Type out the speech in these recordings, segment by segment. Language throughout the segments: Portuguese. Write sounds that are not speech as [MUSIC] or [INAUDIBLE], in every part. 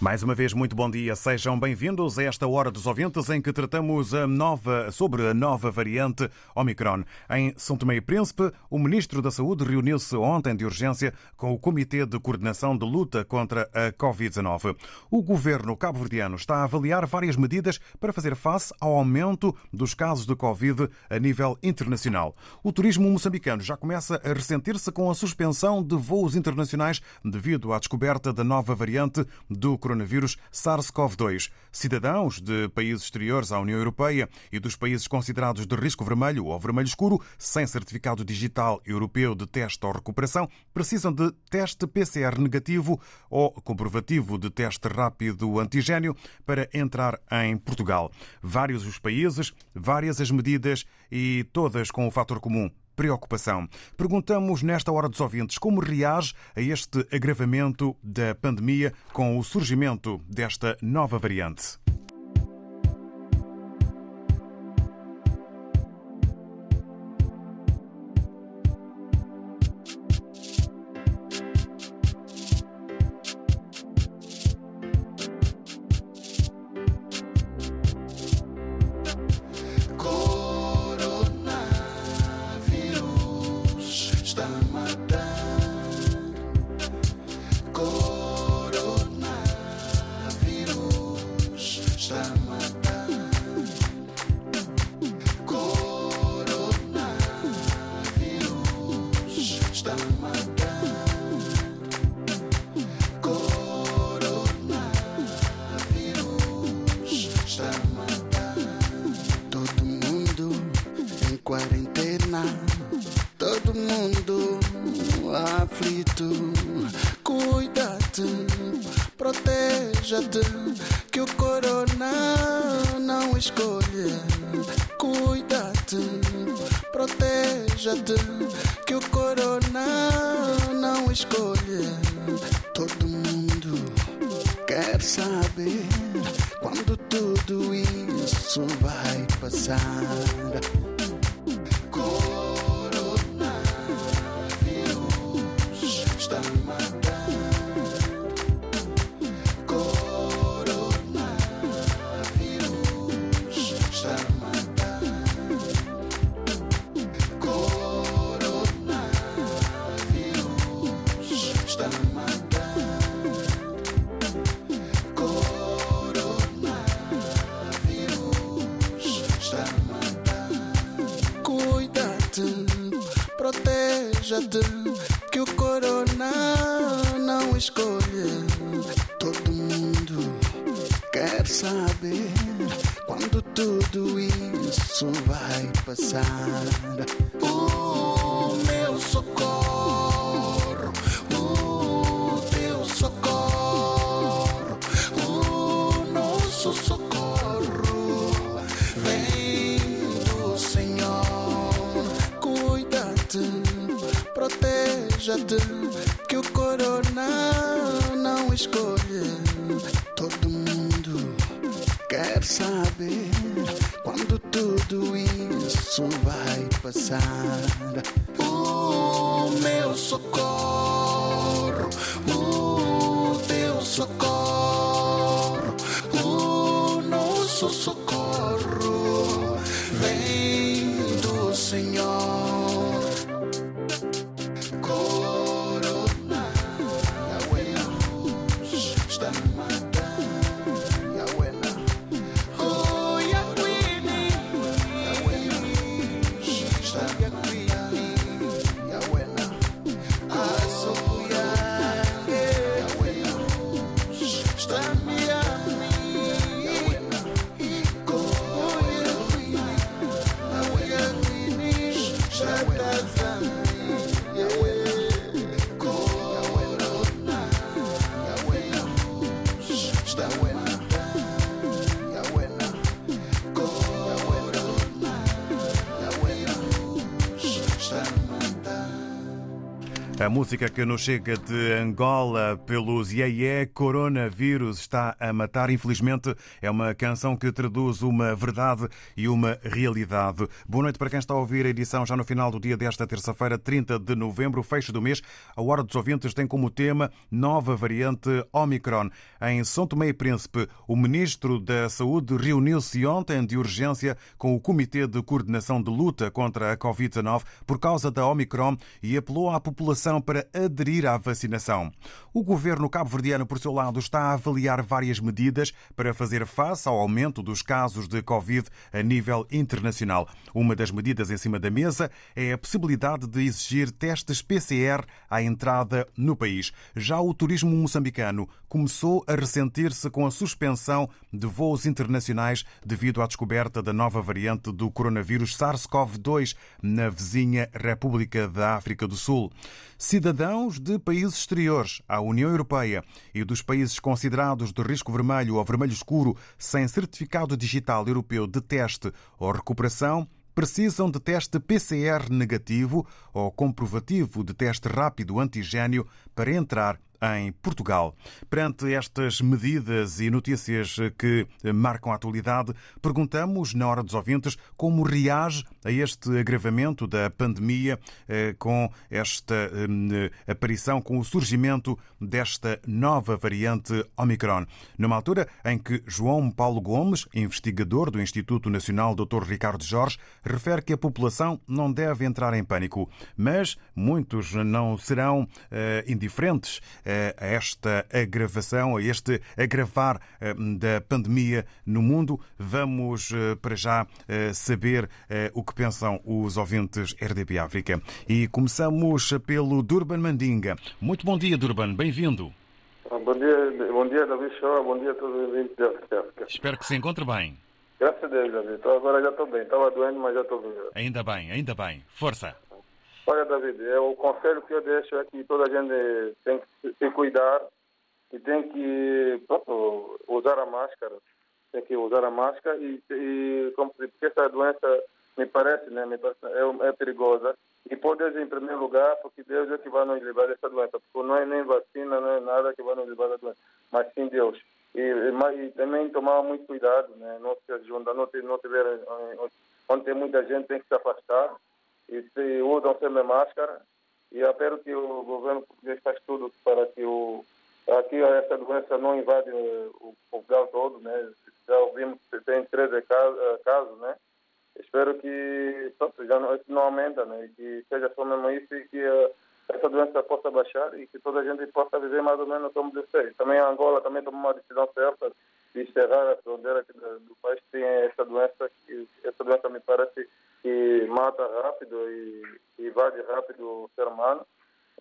Mais uma vez, muito bom dia. Sejam bem-vindos a esta Hora dos Ouvintes em que tratamos a nova, sobre a nova variante Omicron. Em São Tomé e Príncipe, o Ministro da Saúde reuniu-se ontem de urgência com o Comitê de Coordenação de Luta contra a Covid-19. O governo cabo-verdiano está a avaliar várias medidas para fazer face ao aumento dos casos de Covid a nível internacional. O turismo moçambicano já começa a ressentir-se com a suspensão de voos internacionais devido à descoberta da nova variante do coronavírus SARS-CoV-2. Cidadãos de países exteriores à União Europeia e dos países considerados de risco vermelho ou vermelho escuro, sem certificado digital europeu de teste ou recuperação, precisam de teste PCR negativo ou comprovativo de teste rápido antigênio para entrar em Portugal. Vários os países, várias as medidas e todas com o fator comum preocupação. Perguntamos nesta hora dos ouvintes como reage a este agravamento da pandemia com o surgimento desta nova variante. Proteja-te, música que nos chega de Angola pelos Yeye Coronavírus está a matar. Infelizmente, é uma canção que traduz uma verdade e uma realidade. Boa noite para quem está a ouvir a edição já no final do dia desta terça-feira, 30 de novembro, fecho do mês. A Hora dos Ouvintes tem como tema nova variante Omicron. Em São Tomé e Príncipe, o Ministro da Saúde reuniu-se ontem de urgência com o Comitê de Coordenação de Luta contra a Covid-19 por causa da Omicron e apelou à população para aderir à vacinação. O governo cabo-verdiano, por seu lado, está a avaliar várias medidas para fazer face ao aumento dos casos de Covid a nível internacional. Uma das medidas em cima da mesa é a possibilidade de exigir testes PCR à entrada no país. Já o turismo moçambicano começou a ressentir-se com a suspensão de voos internacionais devido à descoberta da nova variante do coronavírus SARS-CoV-2 na vizinha República da África do Sul. Cidadãos de países exteriores à União Europeia e dos países considerados de risco vermelho ou vermelho escuro sem certificado digital europeu de teste ou recuperação precisam de teste PCR negativo ou comprovativo de teste rápido antigênio para entrar em Portugal. Perante estas medidas e notícias que marcam a atualidade, perguntamos, na hora dos ouvintes, como reage a este agravamento da pandemia eh, com esta eh, aparição, com o surgimento desta nova variante Omicron. Numa altura em que João Paulo Gomes, investigador do Instituto Nacional Dr. Ricardo Jorge, refere que a população não deve entrar em pânico, mas muitos não serão eh, indiferentes a esta agravação, a este agravar da pandemia no mundo. Vamos para já saber o que pensam os ouvintes RDP África. E começamos pelo Durban Mandinga. Muito bom dia, Durban. Bem-vindo. Bom dia, bom dia, David Show. Bom dia a todos os ouvintes da África. Espero que se encontre bem. Graças a Deus, David. Então, agora já estou bem. Estava doente, mas já estou bem. Ainda bem, ainda bem. Força. Olha, David, é o conselho que eu deixo é que toda a gente tem que se cuidar e tem que pronto, usar a máscara. Tem que usar a máscara e, e porque essa doença me parece, né, me parece é, é, perigosa. E por Deus em primeiro lugar, porque Deus é que vai nos livrar dessa doença. Porque não é nem vacina, não é nada que vai nos livrar da doença, mas sim Deus. E, e, e também tomar muito cuidado, né, não se juntar, não, ter, não tiver, onde tem muita gente tem que se afastar e se usam sempre máscara. E espero que o governo português faça tudo para que o, aqui essa doença não invade o Portugal todo, né? Já ouvimos que tem 13 casos, casos né? Espero que já não, isso não aumenta, né? Que seja só mesmo isso e que uh, essa doença possa baixar e que toda a gente possa viver mais ou menos como ser. Também a Angola também tomou uma decisão certa de encerrar a fronteira do, país tem essa doença, que essa doença me parece que mata rápido e, e invade rápido o ser humano.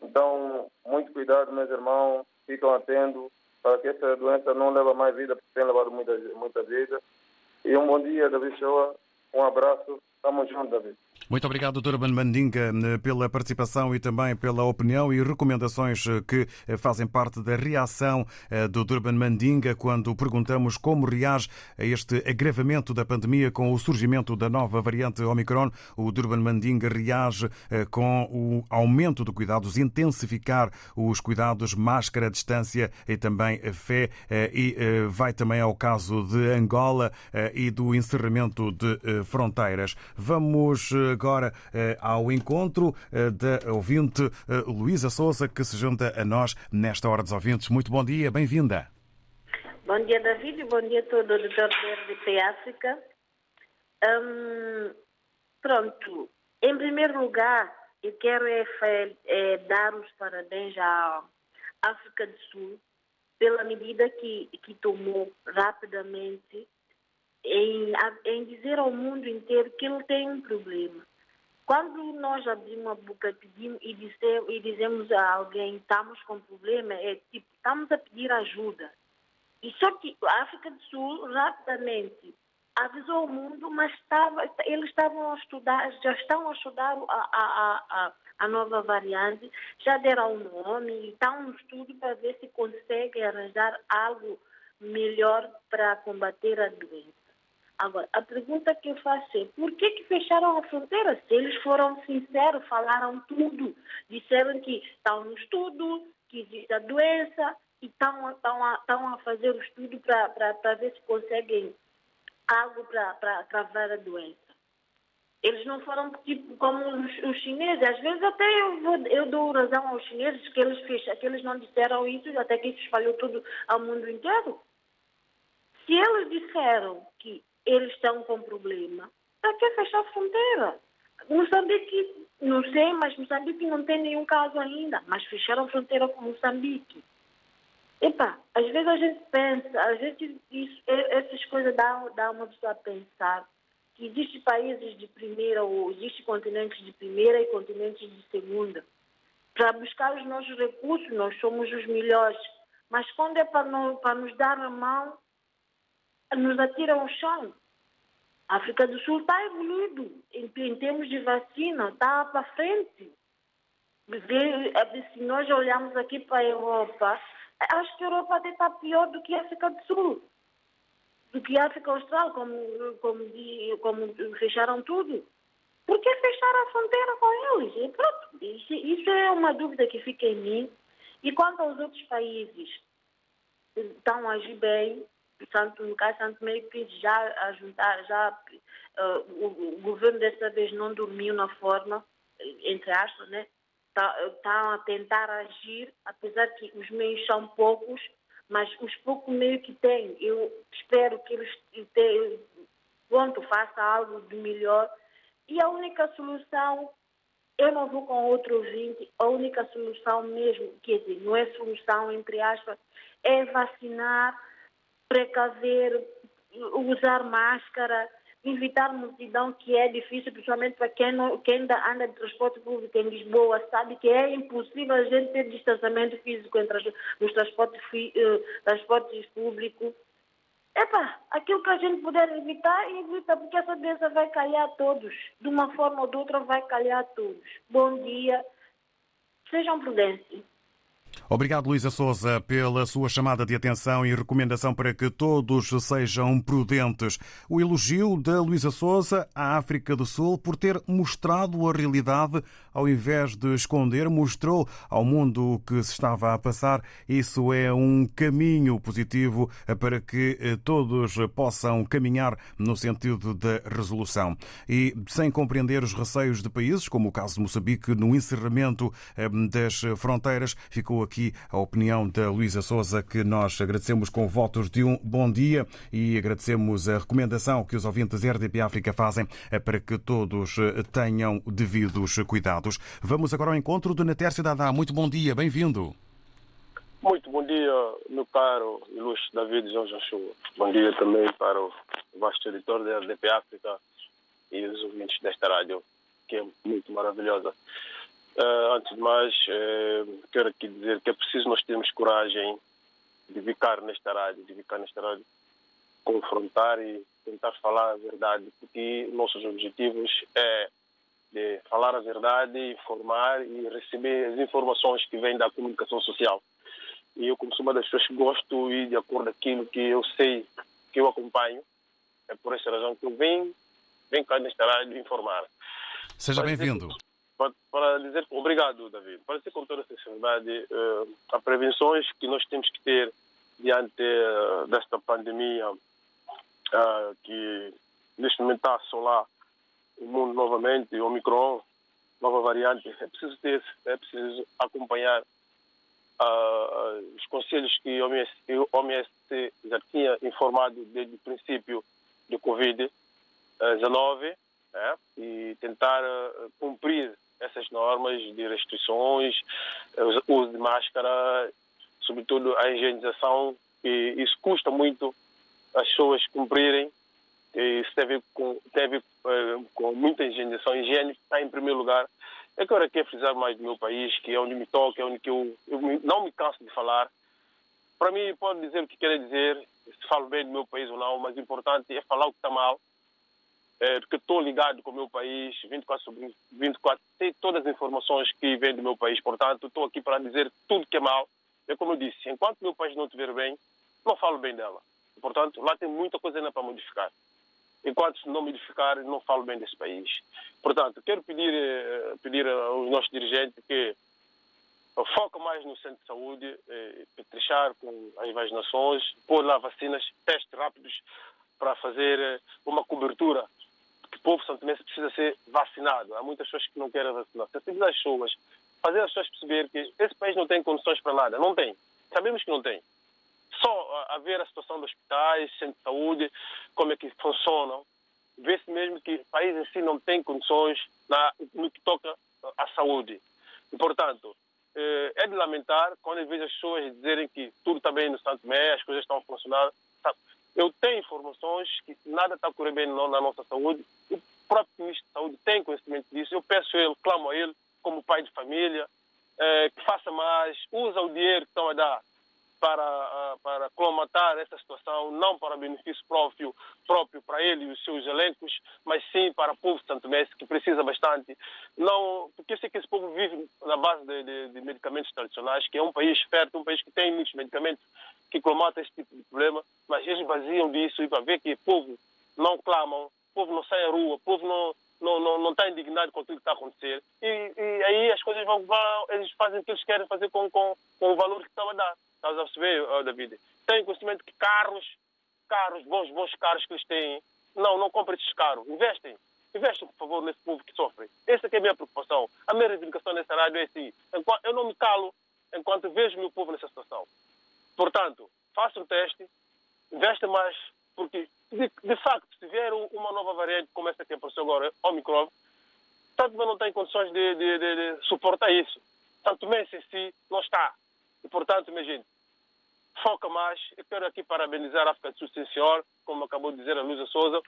Então, muito cuidado, meus irmãos, ficam atentos para que essa doença não leve mais vida, porque tem levado muita, muita vida. E um bom dia, David Shoa. Um abraço. Estamos juntos, David. Muito obrigado, Durban Mandinga, pela participação e também pela opinião e recomendações que fazem parte da reação do Durban Mandinga quando perguntamos como reage a este agravamento da pandemia com o surgimento da nova variante Omicron. O Durban Mandinga reage com o aumento de cuidados, intensificar os cuidados, máscara, distância e também fé. E vai também ao caso de Angola e do encerramento de fronteiras. Vamos agora ao encontro da ouvinte Luísa Souza, que se junta a nós nesta Hora dos Ouvintes. Muito bom dia, bem-vinda. Bom dia, David, bom dia a todo o auditor da África. Hum, pronto, em primeiro lugar, eu quero é, é, dar os parabéns à África do Sul pela medida que, que tomou rapidamente em, em dizer ao mundo inteiro que ele tem um problema. Quando nós abrimos a boca pedimos, e, dizer, e dizemos a alguém estamos com problema, é tipo, estamos a pedir ajuda. E só que a África do Sul rapidamente avisou o mundo, mas estava, eles estavam a estudar, já estão a estudar a, a, a, a nova variante, já deram um nome e está um estudo para ver se consegue arranjar algo melhor para combater a doença. Agora, a pergunta que eu faço é, por que, que fecharam a fronteira? Se eles foram sinceros, falaram tudo, disseram que estão no estudo, que existe a doença, e estão, estão, a, estão a fazer o estudo para ver se conseguem algo para travar a doença. Eles não foram tipo como os, os chineses. Às vezes até eu, vou, eu dou razão aos chineses que eles, fecham, que eles não disseram isso, até que isso espalhou tudo ao mundo inteiro. Se eles disseram que eles estão com problema, para que fechar a fronteira? Moçambique, não sei, mas Moçambique não tem nenhum caso ainda, mas fecharam a fronteira com Moçambique. Epa, às vezes a gente pensa, às vezes isso, essas coisas dão, dão uma pessoa a pensar que existem países de primeira ou existem continentes de primeira e continentes de segunda. Para buscar os nossos recursos, nós somos os melhores. Mas quando é para, não, para nos dar a mão, nos atiram ao chão. A África do Sul está evoluído em, em termos de vacina, está para frente. Se nós olharmos aqui para a Europa, acho que a Europa até está pior do que a África do Sul, do que a África Austral, como, como, como fecharam tudo. Por que fecharam a fronteira com eles? E pronto, isso, isso é uma dúvida que fica em mim. E quanto aos outros países, estão a agir bem, Santo, caso Santo Meio Príncipe já a juntar, já uh, o, o, governo dessa vez não dormiu na forma, entre aspas, né? Estão a tentar agir, apesar que os meios são poucos, mas os poucos meios que têm, eu espero que eles tenham, pronto, façam algo de melhor. E a única solução, eu não vou com outro ouvinte, a única solução mesmo, quer dizer, não é solução, entre aspas, é vacinar precaver, usar máscara, evitar multidão que é difícil, principalmente para quem, não, quem ainda anda de transporte público em Lisboa, sabe que é impossível a gente ter distanciamento físico entre os transportes, uh, transportes públicos. Epa, aquilo que a gente puder evitar, evita, porque essa doença vai calhar a todos. De uma forma ou de outra vai calhar a todos. Bom dia. Sejam prudentes. Obrigado, Luísa Souza, pela sua chamada de atenção e recomendação para que todos sejam prudentes. O elogio da Luísa Souza à África do Sul por ter mostrado a realidade ao invés de esconder, mostrou ao mundo o que se estava a passar. Isso é um caminho positivo para que eh, todos possam caminhar no sentido da resolução. E sem compreender os receios de países, como o caso de Moçambique, no encerramento eh, das fronteiras, ficou aqui a opinião da Luísa Souza, que nós agradecemos com votos de um bom dia e agradecemos a recomendação que os ouvintes RDP África fazem eh, para que todos tenham devidos cuidados. Vamos agora ao encontro de Natércio Dadá. Muito bom dia, bem-vindo. Muito bom dia, meu caro ilustre David João Joshua. Bom dia também para o vasto editor da RDP África e os ouvintes desta rádio, que é muito maravilhosa. Uh, antes de mais, uh, quero aqui dizer que é preciso nós termos coragem de ficar nesta rádio, de ficar nesta rádio, confrontar e tentar falar a verdade, porque nossos objetivos é de falar a verdade, informar e receber as informações que vêm da comunicação social. E eu, como sou uma das pessoas que gosto e de acordo com aquilo que eu sei, que eu acompanho, é por essa razão que eu venho, venho cá nesta rádio informar. Seja bem-vindo. Para, para, dizer, obrigado, David. Dizer com toda a sinceridade, uh, há prevenções que nós temos que ter diante uh, desta pandemia uh, que neste momento está a assolar o mundo novamente, o Omicron, nova variante. É preciso ter, é preciso acompanhar uh, os conselhos que o OMS, já tinha informado desde o princípio do Covid-19 né? e tentar cumprir essas normas de restrições, o uso de máscara, sobretudo a higienização, e isso custa muito as pessoas cumprirem tem a ver com, ver, uh, com muita higienização. Higiene está em primeiro lugar. É que eu quero frisar mais do meu país, que é onde me toca, é onde que eu, eu não me canso de falar. Para mim, pode dizer o que quer dizer, se falo bem do meu país ou não, mas o importante é falar o que está mal. É, porque estou ligado com o meu país, 24 sobre 24, sei todas as informações que vêm do meu país, portanto, estou aqui para dizer tudo que é mal. É como eu disse, enquanto o meu país não estiver bem, não falo bem dela. Portanto, lá tem muita coisa ainda para modificar. enquanto não modificar, não falo bem desse país. Portanto, quero pedir, eh, pedir aos nossos dirigentes que foquem mais no centro de saúde, eh, com as vacinações, pôr lá vacinas, testes rápidos para fazer eh, uma cobertura o povo santomense precisa ser vacinado. Há muitas pessoas que não querem vacinar. Sensibilizar as pessoas, fazer as pessoas perceber que esse país não tem condições para nada. Não tem. Sabemos que não tem. Só a ver a situação dos hospitais, centros de saúde, como é que funcionam, vê-se mesmo que o país em si não tem condições na, no que toca à saúde. E, portanto, eh, é de lamentar quando eu vejo as pessoas dizerem que tudo está bem no Santo Mé, as coisas estão a funcionar. Eu tenho informações que nada está a correr bem na nossa saúde. O próprio Ministro de Saúde tem conhecimento disso. Eu peço a ele, clamo a ele, como pai de família, eh, que faça mais, usa o dinheiro que estão a dar para, ah, para colmatar essa situação, não para benefício próprio, próprio para ele e os seus elencos, mas sim para o povo santomense, que precisa bastante. Não, porque eu sei que esse povo vive na base de, de, de medicamentos tradicionais, que é um país fértil, um país que tem muitos medicamentos que colmatam esse tipo de problema, mas eles baseam disso e para ver que o povo não clamam, o povo não sai à rua, o povo não, não, não, não está indignado com aquilo que está a acontecer. E, e aí as coisas vão, vão, eles fazem o que eles querem fazer com, com, com o valor que estão a dar. Estás a perceber, David? Tem conhecimento que carros, carros, bons, bons carros que eles têm, não, não comprem esses carros. Investem. Investem, por favor, nesse povo que sofre. Essa é a minha preocupação. A minha reivindicação nessa rádio é assim. Eu não me calo enquanto vejo o meu povo nessa situação. Portanto, faça um teste, investe mais, porque, de, de facto, se vier uma nova variante como essa que apareceu agora, Omicron, tanto não tem condições de, de, de, de suportar isso. Tanto Messi em si não está. E, portanto, minha gente, foca mais. Eu quero aqui parabenizar a África do Sul, sim, senhor, como acabou de dizer a Luísa Souza.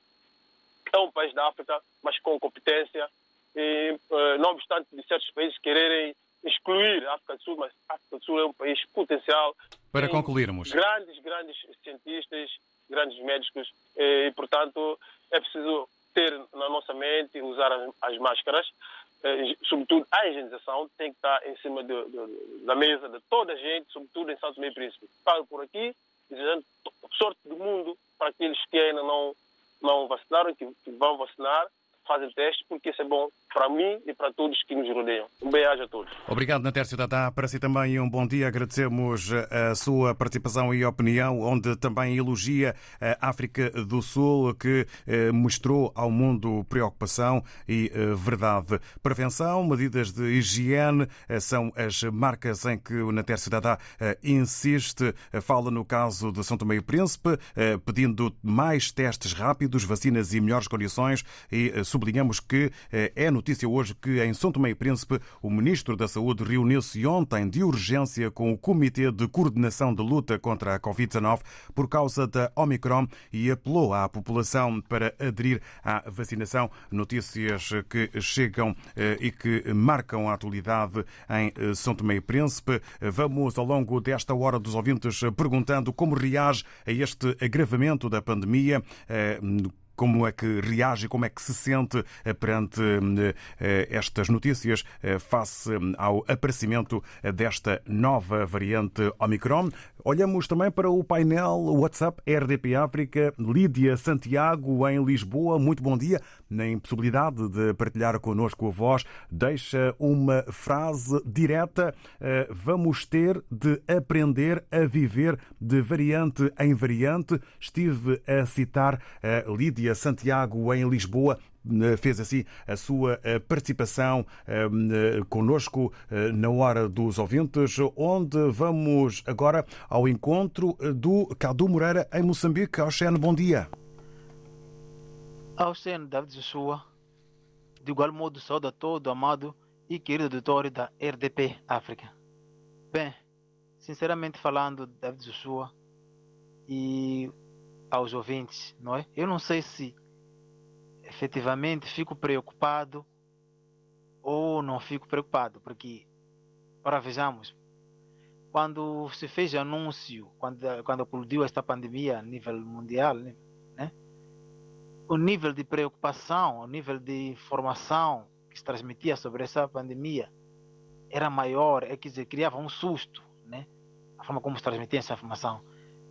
É um país da África, mas com competência. E, eh, não obstante de certos países quererem excluir a África do Sul, mas a África do Sul é um país potencial. Para concluirmos. Grandes, grandes cientistas, grandes médicos. E, portanto, é preciso ter na nossa mente, usar as, as máscaras, sobretudo a higienização tem que estar em cima de, de, da mesa de toda a gente, sobretudo em Santo Meio Príncipe. Paro por aqui, desejando sorte do mundo para aqueles que ainda não, não vacinaram, que, que vão vacinar, fazem teste, porque isso é bom para mim e para todos que nos rodeiam. Um beijo a todos. Obrigado, Natércio Dadá. Para si também um bom dia. Agradecemos a sua participação e opinião, onde também elogia a África do Sul, que eh, mostrou ao mundo preocupação e eh, verdade. Prevenção, medidas de higiene eh, são as marcas em que o Natércio Dadá insiste. Fala no caso de São Tomé e Príncipe, pedindo mais testes rápidos, vacinas e melhores condições e sublinhamos que é notícia hoje que em São Tomé e Príncipe o Ministro da Saúde reuniu-se ontem de urgência com o Comitê de Coordenação de Luta contra a Covid-19 por causa da Omicron e apelou à população para aderir à vacinação. Notícias que chegam e que marcam a atualidade em São Tomé e Príncipe. Vamos ao longo desta hora dos ouvintes perguntando como reage a este agravamento da pandemia como é que reage, como é que se sente perante estas notícias face ao aparecimento desta nova variante Omicron. Olhamos também para o painel WhatsApp RDP África. Lídia Santiago, em Lisboa. Muito bom dia. Na impossibilidade de partilhar connosco a voz, deixa uma frase direta. Vamos ter de aprender a viver de variante em variante. Estive a citar a Lídia Santiago, em Lisboa, fez assim a sua participação conosco na hora dos ouvintes, onde vamos agora ao encontro do Cadu Moreira em Moçambique. Auxene, bom dia. Auxene David Joshua, de igual modo saúde a todo amado e querido auditório da RDP África. Bem, sinceramente falando, David Joshua e aos ouvintes, não é? Eu não sei se efetivamente fico preocupado ou não fico preocupado, porque, ora vejamos, quando se fez anúncio, quando, quando eclodiu esta pandemia a nível mundial, né? O nível de preocupação, o nível de informação que se transmitia sobre essa pandemia era maior, é quer dizer, criava um susto, né? a forma como se transmitia essa informação.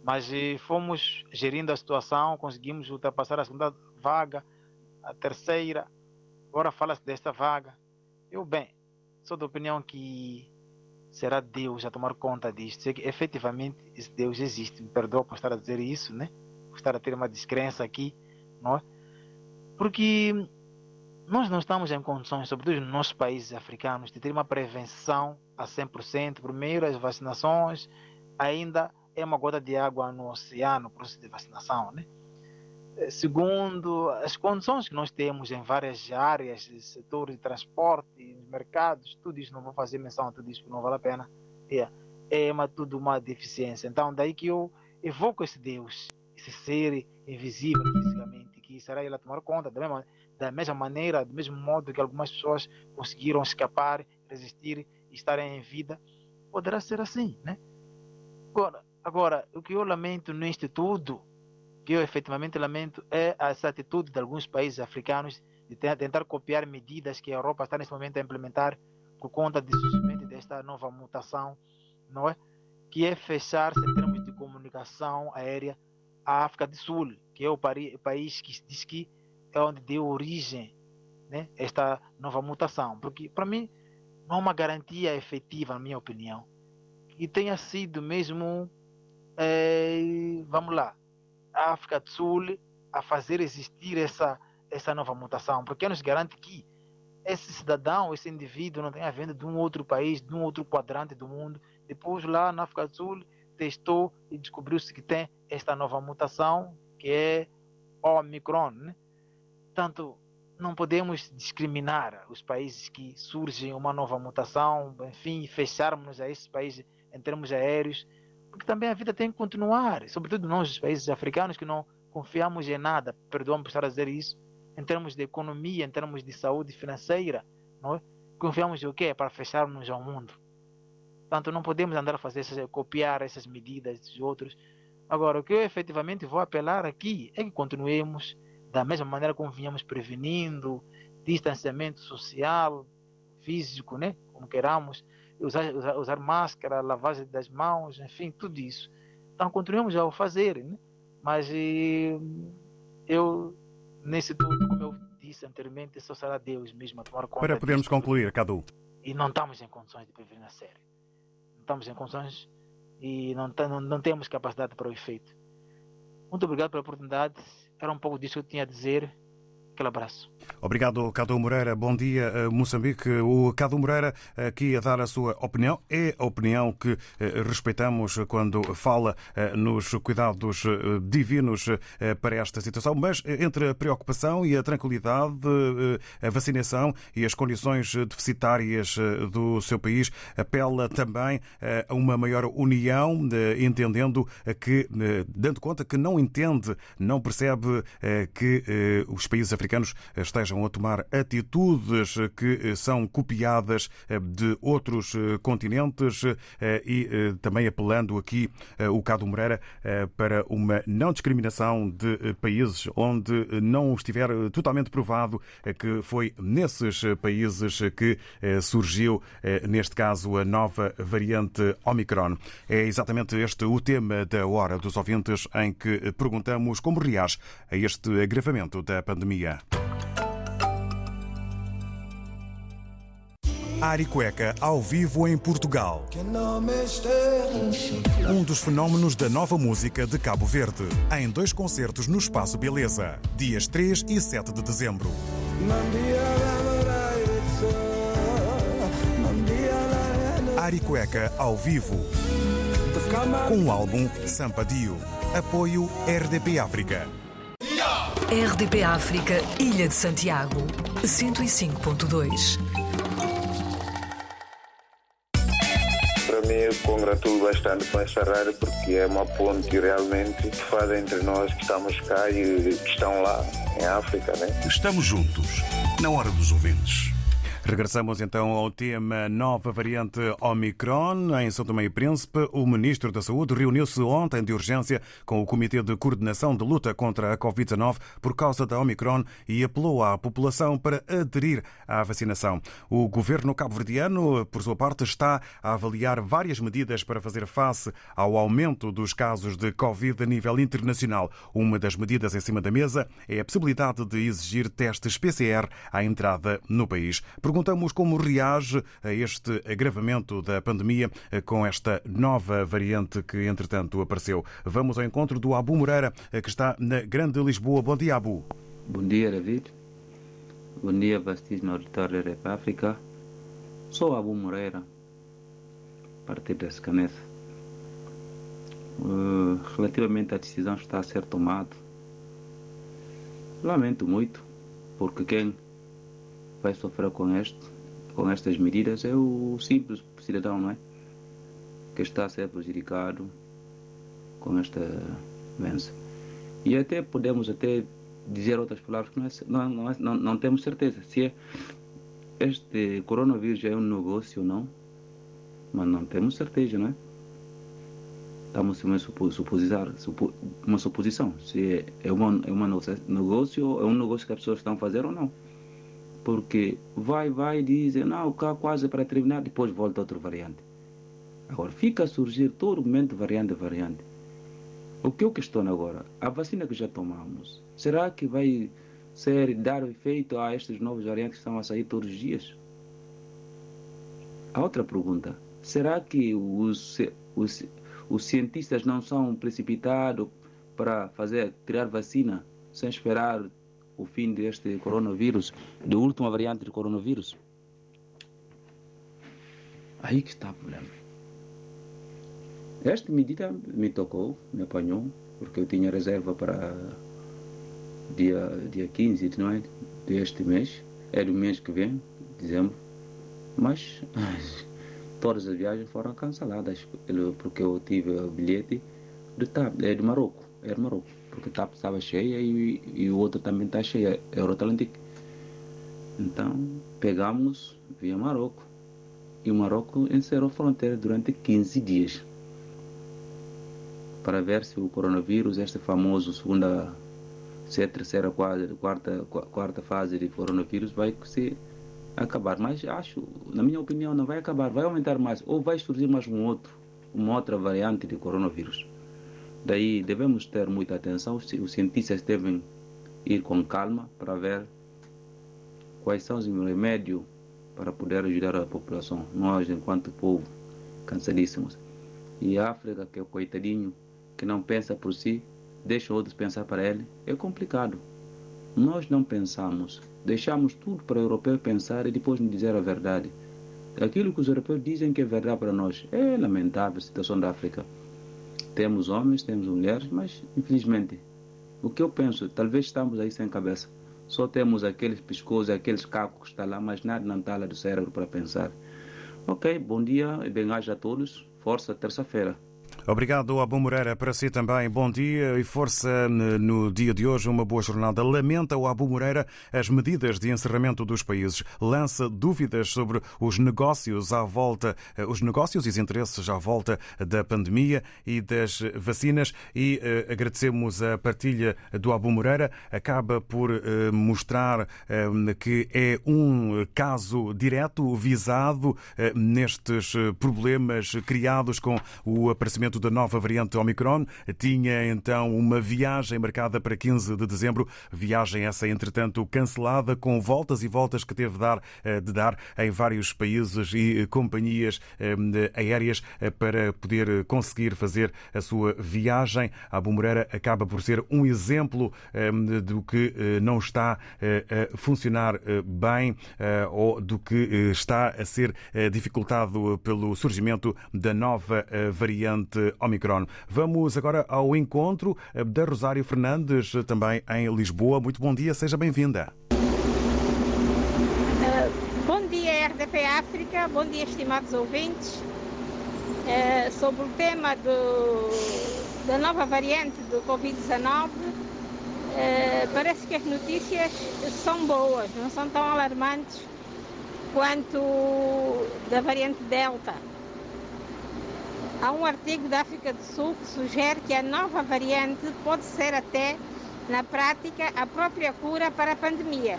Mas eh, fomos gerindo a situação, conseguimos ultrapassar a segunda vaga, a terceira, agora fala-se desta vaga. Eu, bem, sou da opinião que será Deus a tomar conta disto. Sei que efetivamente esse Deus existe. Me perdoa por estar a dizer isso, né? Por estar a ter uma descrença aqui, Porque nós não estamos em condições, sobretudo nos nossos países africanos, de ter uma prevenção a 100%. Primeiro, as vacinações ainda é uma gota de água no oceano, o processo de vacinação, né? Eh, Segundo, as condições que nós temos em várias áreas, setores de transporte, mercados, tudo isso, não vou fazer menção a tudo isso, porque não vale a pena. É, é uma, tudo uma deficiência. Então, daí que eu evoco esse Deus, esse ser invisível fisicamente, que será ele a tomar conta da mesma, da mesma maneira, do mesmo modo que algumas pessoas conseguiram escapar, resistir e estarem em vida, poderá ser assim, né? Agora, agora o que eu lamento nisto tudo, que eu efetivamente lamento, é essa atitude de alguns países africanos de te- tentar copiar medidas que a Europa está nesse momento a implementar por conta surgimento desta nova mutação, não é? Que é fechar-se em termos de comunicação aérea a África do Sul, que é o país que diz que é onde deu origem né, esta nova mutação. Porque, para mim, não há uma garantia efetiva, na minha opinião, que tenha sido mesmo, eh, vamos lá, a África do Sul a fazer existir essa, essa nova mutação. Porque nos garante que esse cidadão, esse indivíduo não tenha vindo de um outro país, de um outro quadrante do mundo. Depois, lá na África do Sul, testou e descobriu-se que tem esta nova mutação, que é Omicron. Né? Portanto, não podemos discriminar os países que surgem uma nova mutação, enfim, fecharmos a esses países em termos aéreos, porque também a vida tem que continuar, sobretudo nós, os países africanos, que não confiamos em nada, perdoam por estar a dizer isso, em termos de economia, em termos de saúde financeira, não é? confiamos em o quê? Para fecharmos ao mundo. Portanto, não podemos andar a fazer essas, copiar essas medidas dos outros. Agora, o que eu efetivamente vou apelar aqui é que continuemos da mesma maneira como vinhamos prevenindo, distanciamento social, físico, né? como queramos, usar, usar, usar máscara, lavagem das mãos, enfim, tudo isso. Então, continuemos a fazer, né? mas eu, nesse tudo, como eu disse anteriormente, só será Deus mesmo a tomar conta Para podermos concluir, Cadu. E não estamos em condições de prevenir a sério. Não estamos em condições e não, não, não temos capacidade para o efeito. Muito obrigado pela oportunidade. Era um pouco disso que eu tinha a dizer. Aquele abraço. Obrigado, Cadu Moreira. Bom dia, eh, Moçambique. O Cadu Moreira aqui a dar a sua opinião. É a opinião que eh, respeitamos quando fala eh, nos cuidados divinos para esta situação, mas entre a preocupação e a tranquilidade, a vacinação e as condições deficitárias do seu país, apela também a uma maior união, entendendo que, dando conta que não entende, não percebe que os países africanos estejam a tomar atitudes que eh, são copiadas eh, de outros eh, continentes e também apelando aqui o Cado Moreira para uma não discriminação de países onde não estiver totalmente provado que foi nesses países que surgiu, neste caso, a nova variante Omicron. É exatamente este o tema da Hora dos Ouvintes em que perguntamos como reage a este agravamento da pandemia. Aricueca ao vivo em Portugal. Um dos fenómenos da nova música de Cabo Verde. Em dois concertos no Espaço Beleza, dias 3 e 7 de dezembro. Aricueca ao vivo. Com o álbum Sampadio. Apoio RDP África. RDP África, Ilha de Santiago, 105.2. Para mim, eu congratulo bastante com essa rádio porque é uma ponte realmente que faz entre nós que estamos cá e que estão lá em África, né? Estamos juntos, na hora dos ouvintes. Regressamos então ao tema nova variante Omicron. Em São Tomé e Príncipe, o Ministro da Saúde reuniu-se ontem de urgência com o Comitê de Coordenação de Luta contra a Covid-19 por causa da Omicron e apelou à população para aderir à vacinação. O governo cabo-verdiano, por sua parte, está a avaliar várias medidas para fazer face ao aumento dos casos de Covid a nível internacional. Uma das medidas em cima da mesa é a possibilidade de exigir testes PCR à entrada no país. Perguntamos como reage a este agravamento da pandemia com esta nova variante que, entretanto, apareceu. Vamos ao encontro do Abu Moreira, que está na Grande Lisboa. Bom dia, Abu. Bom dia, David. Bom dia, Bastis, no auditório da África. Sou Abu Moreira, partido da Scanef. Uh, relativamente à decisão que está a ser tomada, lamento muito, porque quem vai sofrer com, este, com estas medidas é o simples cidadão, não é? Que está a ser prejudicado com esta doença. E até podemos até dizer outras palavras que não, é, não, não, é, não, não temos certeza se é este coronavírus é um negócio ou não, mas não temos certeza, não é? Estamos uma, suposição, uma suposição se é um é uma negócio ou é um negócio que as pessoas estão a fazer ou não. Porque vai, vai, dizem, não, cá quase para terminar, depois volta outra variante. Agora, fica a surgir todo momento variante, variante. O que eu questiono agora, a vacina que já tomamos, será que vai ser dar efeito a estes novos variantes que estão a sair todos os dias? A outra pergunta, será que os, os, os cientistas não são precipitados para fazer, tirar vacina sem esperar o fim deste coronavírus, da última variante do coronavírus? Aí que está o problema. Esta medida me tocou, me apanhou, porque eu tinha reserva para dia, dia 15 não é? deste mês, é do mês que vem, dezembro, mas [LAUGHS] todas as viagens foram canceladas, porque eu tive o bilhete de, é de Marrocos, era é Marrocos, porque TAP estava cheia e, e o outro também está cheia, Euroatlântico. Então, pegamos via Marrocos, e o Marrocos encerrou a fronteira durante 15 dias para ver se o coronavírus, este famoso segunda, se é a terceira, quarta, quarta fase de coronavírus, vai se acabar. Mas acho, na minha opinião, não vai acabar, vai aumentar mais, ou vai surgir mais um outro, uma outra variante de coronavírus. Daí devemos ter muita atenção, os cientistas devem ir com calma para ver quais são os remédios para poder ajudar a população, nós enquanto povo cansadíssimos. E a África, que é o coitadinho, que não pensa por si, deixa outros pensar para ele, é complicado. Nós não pensamos, deixamos tudo para o europeu pensar e depois nos dizer a verdade. Aquilo que os europeus dizem que é verdade para nós é lamentável a situação da África. Temos homens, temos mulheres, mas infelizmente, o que eu penso, talvez estamos aí sem cabeça. Só temos aqueles pescoços, aqueles cacos que estão lá, mas nada está lá do cérebro para pensar. Ok, bom dia e bem-aja a todos. Força, terça-feira. Obrigado, Abu Moreira. Para si também, bom dia e força no dia de hoje. Uma boa jornada. Lamenta o Abu Moreira as medidas de encerramento dos países. Lança dúvidas sobre os negócios à volta, eh, os negócios e os interesses à volta da pandemia e das vacinas. E eh, agradecemos a partilha do Abu Moreira. Acaba por eh, mostrar eh, que é um caso direto visado nestes problemas criados com o aparecimento da nova variante Omicron. Tinha então uma viagem marcada para 15 de dezembro, viagem essa, entretanto, cancelada, com voltas e voltas que teve de dar, de dar em vários países e companhias aéreas para poder conseguir fazer a sua viagem. A Moreira acaba por ser um exemplo do que não está a funcionar bem ou do que está a ser dificultado pelo surgimento da nova variante Omicron. Vamos agora ao encontro da Rosário Fernandes, também em Lisboa. Muito bom dia, seja bem-vinda. Uh, bom dia, RDP África. Bom dia, estimados ouvintes. Sobre o tema do, da nova variante do Covid-19, uh, parece que as notícias são boas, não são tão alarmantes quanto da variante Delta. Há um artigo da África do Sul que sugere que a nova variante pode ser até, na prática, a própria cura para a pandemia.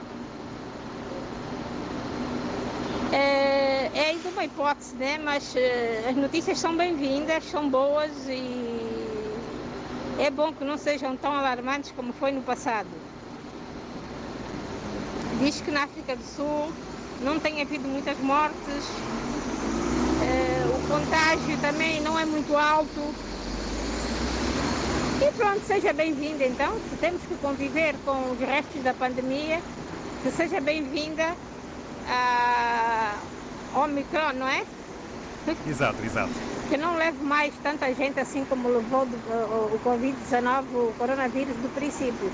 É, é ainda uma hipótese, né? mas eh, as notícias são bem-vindas, são boas e é bom que não sejam tão alarmantes como foi no passado. Diz que na África do Sul não tem havido muitas mortes, eh, contágio também não é muito alto. E pronto, seja bem-vinda então. Se temos que conviver com os restos da pandemia, que seja bem-vinda a Omicron, não é? Exato, exato. Que não leve mais tanta gente assim como levou o Covid-19, o coronavírus do princípio.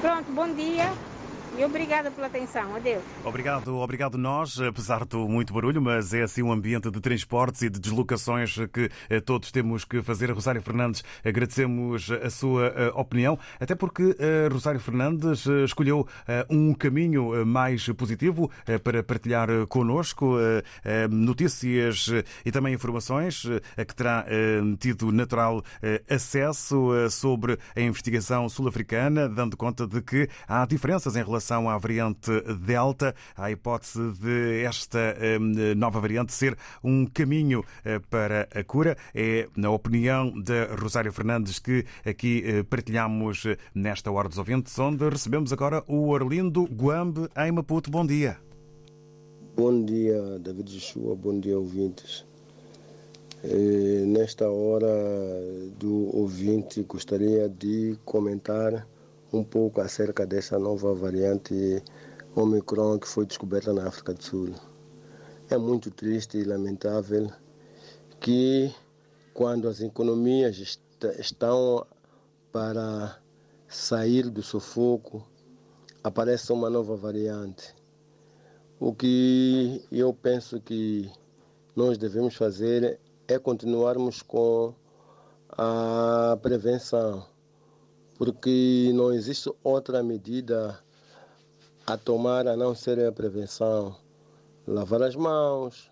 Pronto, bom dia e obrigada pela atenção. Adeus. Obrigado, obrigado nós, apesar do muito barulho, mas é assim um ambiente de transportes e de deslocações que eh, todos temos que fazer. Rosário Fernandes, agradecemos a sua eh, opinião, até porque eh, Rosário Fernandes escolheu um caminho mais positivo para partilhar connosco notícias e também informações a que terá tido natural acesso sobre a investigação sul-africana, dando conta de que há diferenças em relação à variante Delta. A hipótese de esta eh, nova variante ser um caminho eh, para a cura. É na opinião da Rosário Fernandes que aqui eh, partilhamos eh, nesta Hora dos Ouvintes, onde recebemos agora o Orlindo Guambe em Maputo. Bom dia. Bom dia, David Joshua, bom dia, ouvintes. Nesta hora do ouvinte, gostaria de comentar um pouco acerca dessa nova variante Omicron que foi descoberta na África do Sul. É muito triste e lamentável que, quando as economias est- estão para sair do sufoco, apareça uma nova variante. O que eu penso que nós devemos fazer é continuarmos com a prevenção, porque não existe outra medida a tomar a não ser a prevenção. Lavar as mãos,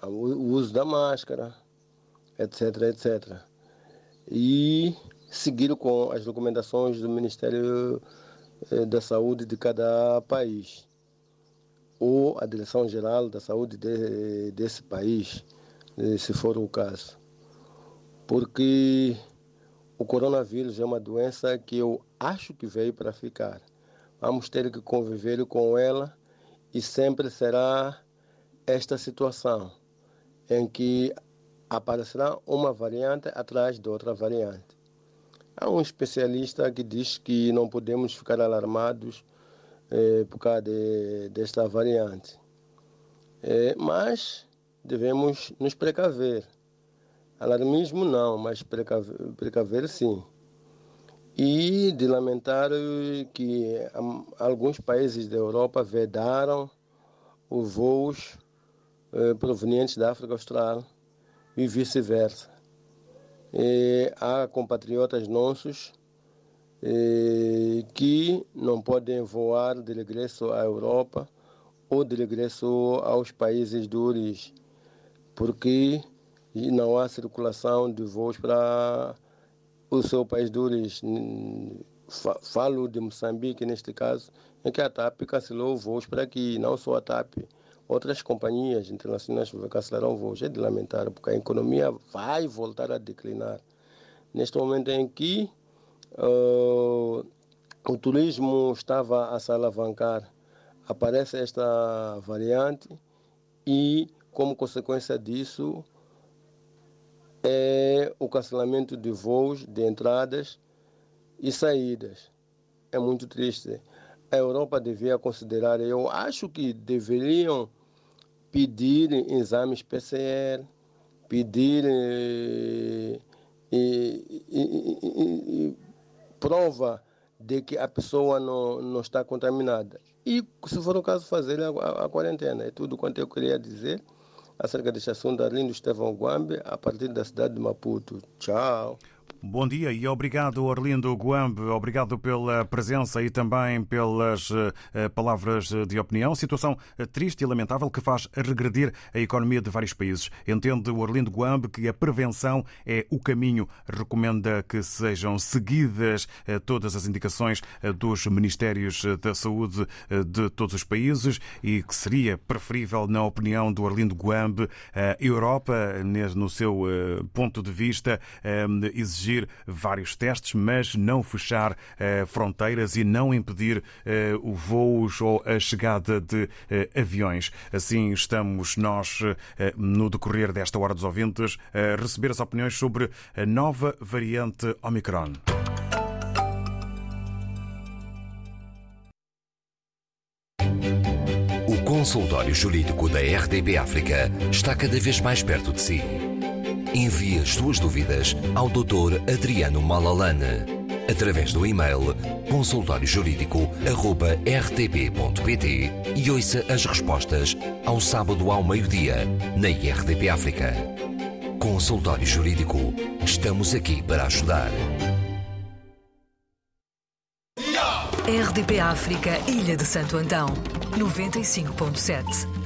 o uso da máscara, etc, etc. E seguir com as recomendações do Ministério eh, da Saúde de cada país ou a Direção-Geral da Saúde de- desse país, eh, se for o caso. Porque o coronavírus é uma doença que eu acho que veio para ficar. Vamos ter que conviver com ela e sempre será esta situação em que aparecerá uma variante atrás de outra variante. Há um especialista que diz que não podemos ficar alarmados eh, por causa de, desta variante. Eh, mas devemos nos precaver. Alarmismo não, mas precaver, precaver sim. E de lamentar que alguns países da Europa vedaram os voos eh, provenientes da África Austral e vice-versa. Há compatriotas nossos eh, que não podem voar de regresso à Europa ou de regresso aos países de origem, porque não há circulação de voos para o seu país de origem. Fa- Falo de Moçambique neste caso, em que a TAP cancelou voos para aqui, não só a TAP. Outras companhias internacionais cancelaram voos. É de lamentar, porque a economia vai voltar a declinar. Neste momento em que ah, o turismo estava a se alavancar, aparece esta variante e, como consequência disso, é o cancelamento de voos, de entradas e saídas. É muito triste. A Europa devia considerar, eu acho que deveriam pedir exames PCR, pedir eh, e- e- e- prova de que a pessoa não, não está contaminada. E, se for o caso, fazer a, a- a quarentena. É tudo quanto eu queria dizer acerca deste assunto. Arlindo Estevão Guambe, a partir da cidade de Maputo. Tchau. Bom dia e obrigado, Orlindo Guambe. Obrigado pela presença e também pelas uh, palavras de opinião. Situação triste e lamentável que faz regredir a economia de vários países. Entende o Orlindo Guambe que a prevenção é o caminho. Recomenda que sejam seguidas todas as indicações dos Ministérios da Saúde de todos os países e que seria preferível, na opinião do Orlindo Guambe, a Europa, no seu ponto de vista, exigir vários testes, mas não fechar eh, fronteiras e não impedir eh, o voos ou a chegada de eh, aviões. Assim estamos nós, no decorrer desta hora dos ouvintes, a receber as opiniões sobre a nova variante Omicron. O consultório jurídico da RDB África está cada vez mais perto de si. Envie as suas dúvidas ao Dr. Adriano Malalane através do e-mail consultóriojurídico.rtp.pt e ouça as respostas ao sábado ao meio-dia na RDP África. Consultório Jurídico. Estamos aqui para ajudar. RDP África, Ilha de Santo Antão, 95.7.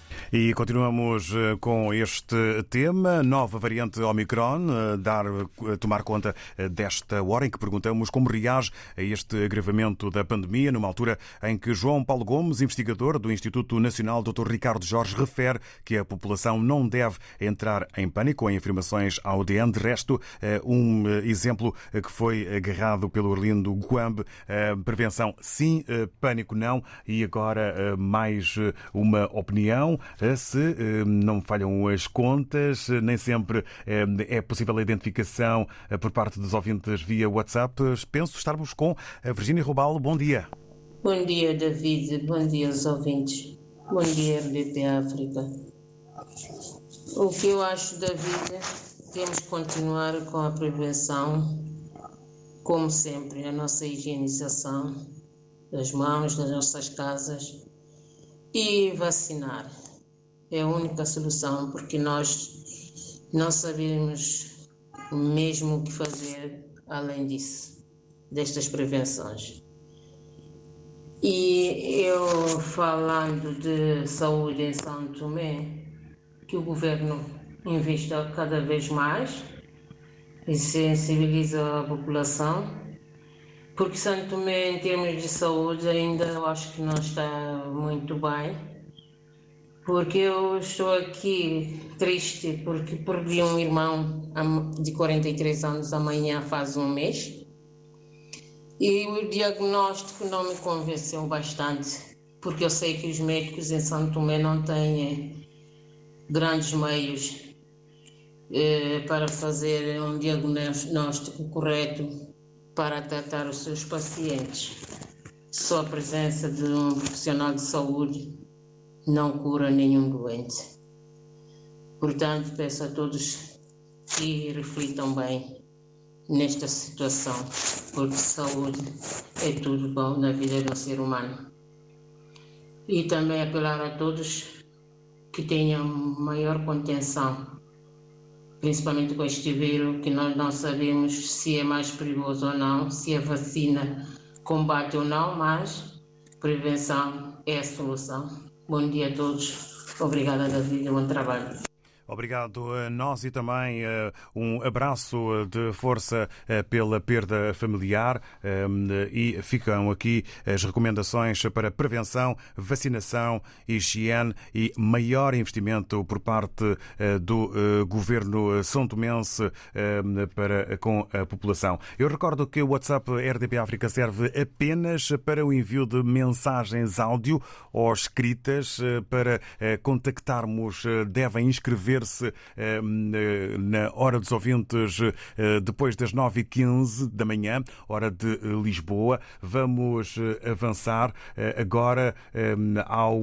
E continuamos eh, com este tema, nova variante Omicron, eh, dar, eh, tomar conta desta hora em que perguntamos como reage a este agravamento da pandemia, numa altura em que João Paulo Gomes, investigador do Instituto Nacional Dr. Ricardo Jorge, refere que a população não deve entrar em pânico em afirmações ao DN. De resto, um exemplo que foi agarrado pelo Orlindo Guambe, prevenção sim, pânico não, e agora mais uma opinião se eh, não falham as contas, eh, nem sempre eh, é possível a identificação por parte dos ouvintes via WhatsApp. Penso estarmos com a Virginia Rubalo. Bom dia. Bom dia, David. Bom dia aos ouvintes. Bom dia, RDP África. O que eu acho, David, temos que continuar com a prevenção, como sempre, a nossa higienização das mãos, das nossas casas e vacinar é a única solução, porque nós não sabemos mesmo o que fazer além disso, destas prevenções. E eu falando de saúde em São Tomé, que o governo invista cada vez mais e sensibiliza a população, porque São Tomé, em termos de saúde, ainda eu acho que não está muito bem porque eu estou aqui triste porque perdi um irmão de 43 anos amanhã faz um mês e o diagnóstico não me convenceu bastante porque eu sei que os médicos em São Tomé não têm grandes meios eh, para fazer um diagnóstico correto para tratar os seus pacientes. Só a presença de um profissional de saúde não cura nenhum doente. Portanto, peço a todos que reflitam bem nesta situação, porque saúde é tudo bom na vida do ser humano. E também apelar a todos que tenham maior contenção, principalmente com este vírus, que nós não sabemos se é mais perigoso ou não, se a vacina combate ou não, mas prevenção é a solução. Bom dia a todos. Obrigada, David. Bom trabalho. Obrigado a nós e também uh, um abraço de força uh, pela perda familiar uh, e ficam aqui as recomendações para prevenção, vacinação, higiene e maior investimento por parte do governo são tomense para com a população. Eu recordo que o WhatsApp RDP África serve apenas para o envio de mensagens áudio ou escritas para contactarmos devem inscrever estender-se eh, na hora dos ouvintes eh, depois das 9h15 da manhã, hora de Lisboa. Vamos avançar agora ao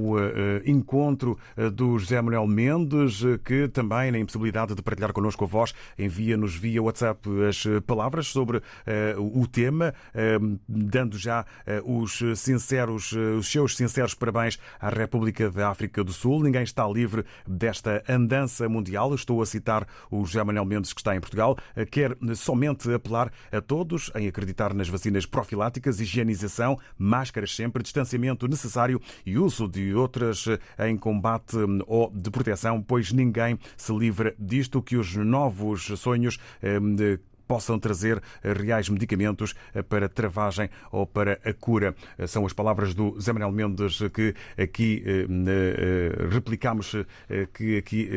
encontro do José Manuel Mendes, que também, na impossibilidade de partilhar connosco a voz, envia-nos via WhatsApp as palavras sobre o tema, dando já os sinceros, os seus sinceros parabéns à República da África do Sul. Ninguém está livre desta andança mundial. Estou a citar o José Manuel Mendes, que está em Portugal. Quer somente apelar a todos em acreditar nas vacinas profiláticas, higienização, máscaras sempre, distanciamento necessário e uso de outras em combate ou de proteção, pois ninguém se livra disto que os novos sonhos possam trazer reais medicamentos para travagem ou para a cura. São as palavras do Zé Manuel Mendes que aqui eh, eh, replicamos, eh, que aqui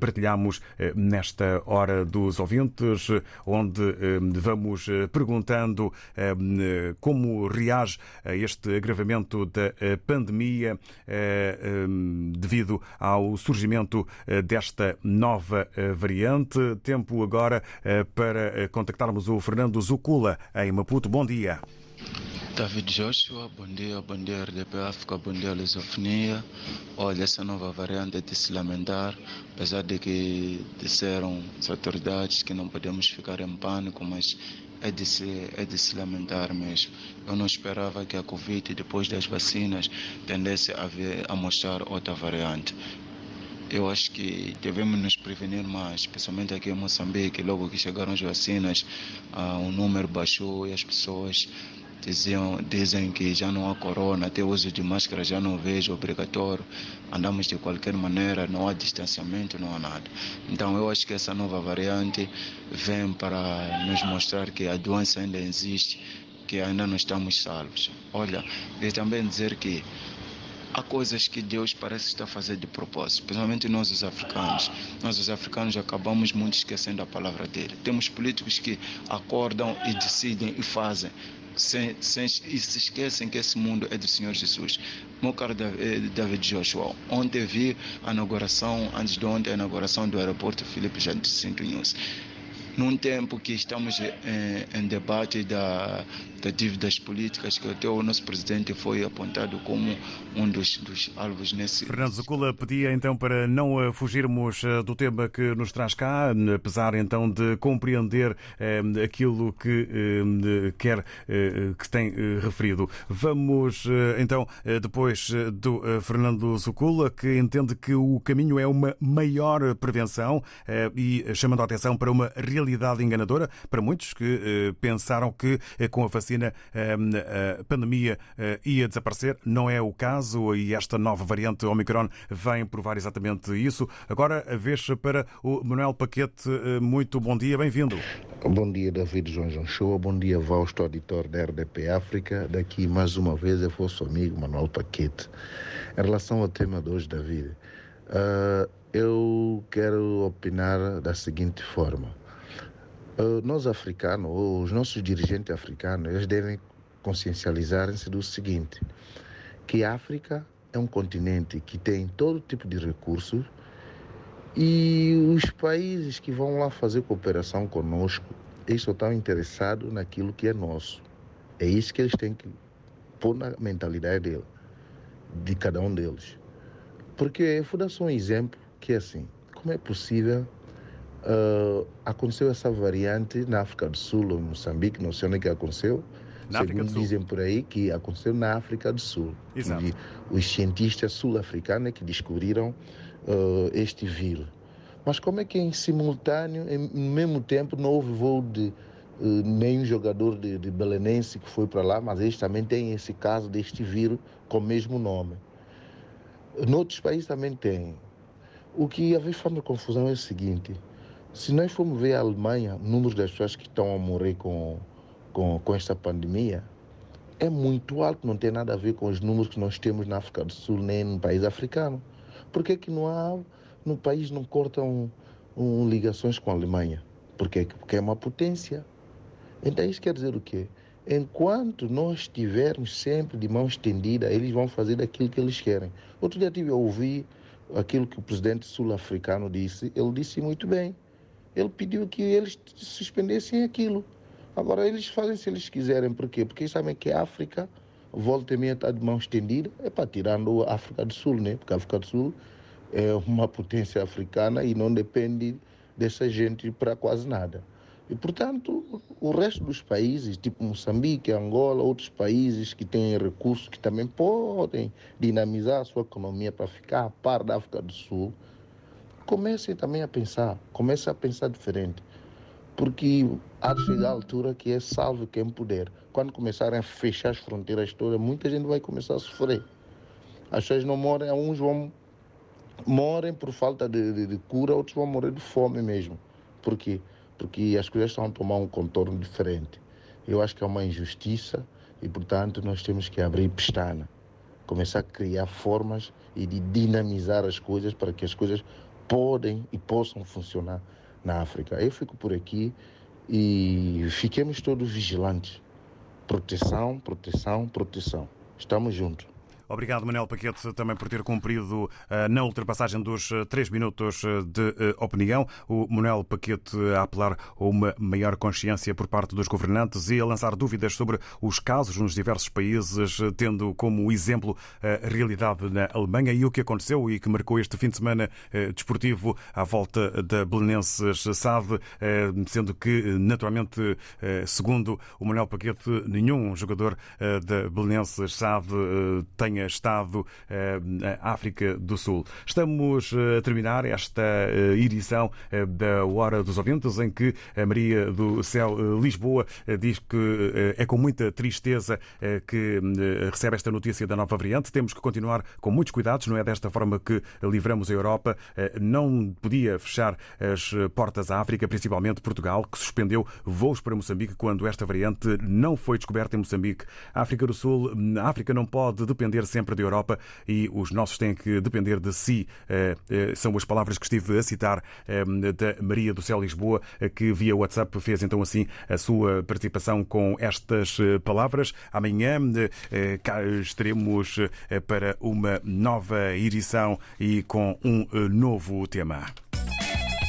partilhamos nesta hora dos ouvintes, onde vamos perguntando como reage a este agravamento da pandemia devido ao surgimento desta nova variante. Tempo agora para contactarmos o Fernando Zucula em Maputo. Bom dia. David Joshua, bom dia, bom dia RDP África, bom dia Lusofonia. Olha, essa nova variante é de se lamentar, apesar de que disseram as autoridades que não podemos ficar em pânico, mas é de se, é de se lamentar mesmo. Eu não esperava que a Covid, depois das vacinas, tendesse a, ver, a mostrar outra variante. Eu acho que devemos nos prevenir mais, especialmente aqui em Moçambique, logo que chegaram as vacinas, o número baixou e as pessoas diziam, dizem que já não há corona, até o uso de máscara já não vejo obrigatório, andamos de qualquer maneira, não há distanciamento, não há nada. Então eu acho que essa nova variante vem para nos mostrar que a doença ainda existe, que ainda não estamos salvos. Olha, e também dizer que há coisas que Deus parece estar fazer de propósito, principalmente nós os africanos. Nós os africanos acabamos muito esquecendo a palavra dele. Temos políticos que acordam e decidem e fazem. Sem, sem, e se esquecem que esse mundo é do Senhor Jesus. Meu caro David Joshua, ontem vi a inauguração, antes de ontem, a inauguração do aeroporto Filipe Jacinto News. Num tempo que estamos em, em debate da, dívidas políticas, que até o nosso presidente foi apontado como um dos, dos alvos nesse. Fernando Zucula pedia então para não fugirmos do tema que nos traz cá, apesar então de compreender eh, aquilo que eh, quer, eh, que tem referido. Vamos então, depois do Fernando Zucula, que entende que o caminho é uma maior prevenção e chamando a atenção para uma realidade enganadora para muitos que pensaram que com a vacina a pandemia ia desaparecer. Não é o caso e esta nova variante Omicron vem provar exatamente isso. Agora, a vez para o Manuel Paquete. Muito bom dia, bem-vindo. Bom dia, David João Show. Bom dia, Vausto, auditor da RDP África. Daqui, mais uma vez, é vosso amigo Manuel Paquete. Em relação ao tema de hoje, David, uh, eu quero opinar da seguinte forma. Nós africanos, os nossos dirigentes africanos, eles devem consciencializar-se do seguinte, que a África é um continente que tem todo tipo de recursos e os países que vão lá fazer cooperação conosco, eles só estão interessados naquilo que é nosso. É isso que eles têm que pôr na mentalidade dele, de cada um deles. Porque vou dar só um exemplo que é assim, como é possível Uh, aconteceu essa variante na África do Sul ou Moçambique, não sei onde é que aconteceu. Na Segundo do Sul. dizem por aí que aconteceu na África do Sul. Exato. E os cientistas sul-africanos é que descobriram uh, este vírus. Mas como é que em simultâneo, em, no mesmo tempo, não houve voo de uh, nenhum jogador de, de Belenense que foi para lá, mas eles também têm esse caso deste vírus com o mesmo nome. Noutros países também tem. O que vezes faz confusão é o seguinte: se nós formos ver a Alemanha, o número das pessoas que estão a morrer com, com, com esta pandemia é muito alto, não tem nada a ver com os números que nós temos na África do Sul nem no país africano. Por que, que não há, no país não cortam um, ligações com a Alemanha? Porque, porque é uma potência. Então isso quer dizer o quê? Enquanto nós estivermos sempre de mão estendida, eles vão fazer aquilo que eles querem. Outro dia tive a ouvir aquilo que o presidente sul-africano disse, ele disse muito bem. Ele pediu que eles suspendessem aquilo. Agora, eles fazem se eles quiserem. Por quê? Porque sabem que a África, volta e meia, está de mão estendida. É para tirando a África do Sul, né? Porque a África do Sul é uma potência africana e não depende dessa gente para quase nada. E, portanto, o resto dos países, tipo Moçambique, Angola, outros países que têm recursos que também podem dinamizar a sua economia para ficar a par da África do Sul, comecem também a pensar, comecem a pensar diferente. Porque há de chegar a altura que é salvo quem puder. Quando começarem a fechar as fronteiras todas, muita gente vai começar a sofrer. As pessoas não morrem, uns vão morrem por falta de, de, de cura, outros vão morrer de fome mesmo. Por quê? Porque as coisas estão a tomar um contorno diferente. Eu acho que é uma injustiça e, portanto, nós temos que abrir pestana, começar a criar formas e de dinamizar as coisas para que as coisas podem e possam funcionar na África. Eu fico por aqui e fiquemos todos vigilantes. Proteção, proteção, proteção. Estamos juntos. Obrigado, Manel Paquete, também por ter cumprido uh, na ultrapassagem dos uh, três minutos uh, de opinião. O Manuel Paquete a apelar a uma maior consciência por parte dos governantes e a lançar dúvidas sobre os casos nos diversos países, tendo como exemplo a realidade na Alemanha e o que aconteceu e que marcou este fim de semana desportivo à volta da Belenenses SAD, sendo que, naturalmente, segundo o Manuel Paquete, nenhum jogador da Belenenses SAD tem estado na África do Sul. Estamos a terminar esta edição da Hora dos Ouvintes, em que a Maria do Céu Lisboa diz que é com muita tristeza que recebe esta notícia da nova variante. Temos que continuar com muitos cuidados, não é desta forma que livramos a Europa. Não podia fechar as portas à África, principalmente Portugal, que suspendeu voos para Moçambique quando esta variante não foi descoberta em Moçambique. A África do Sul, a África não pode depender sempre da Europa e os nossos têm que depender de si. São as palavras que estive a citar da Maria do Céu Lisboa, que via WhatsApp fez então assim a sua participação com estas palavras. Amanhã estaremos para uma nova edição e com um novo tema.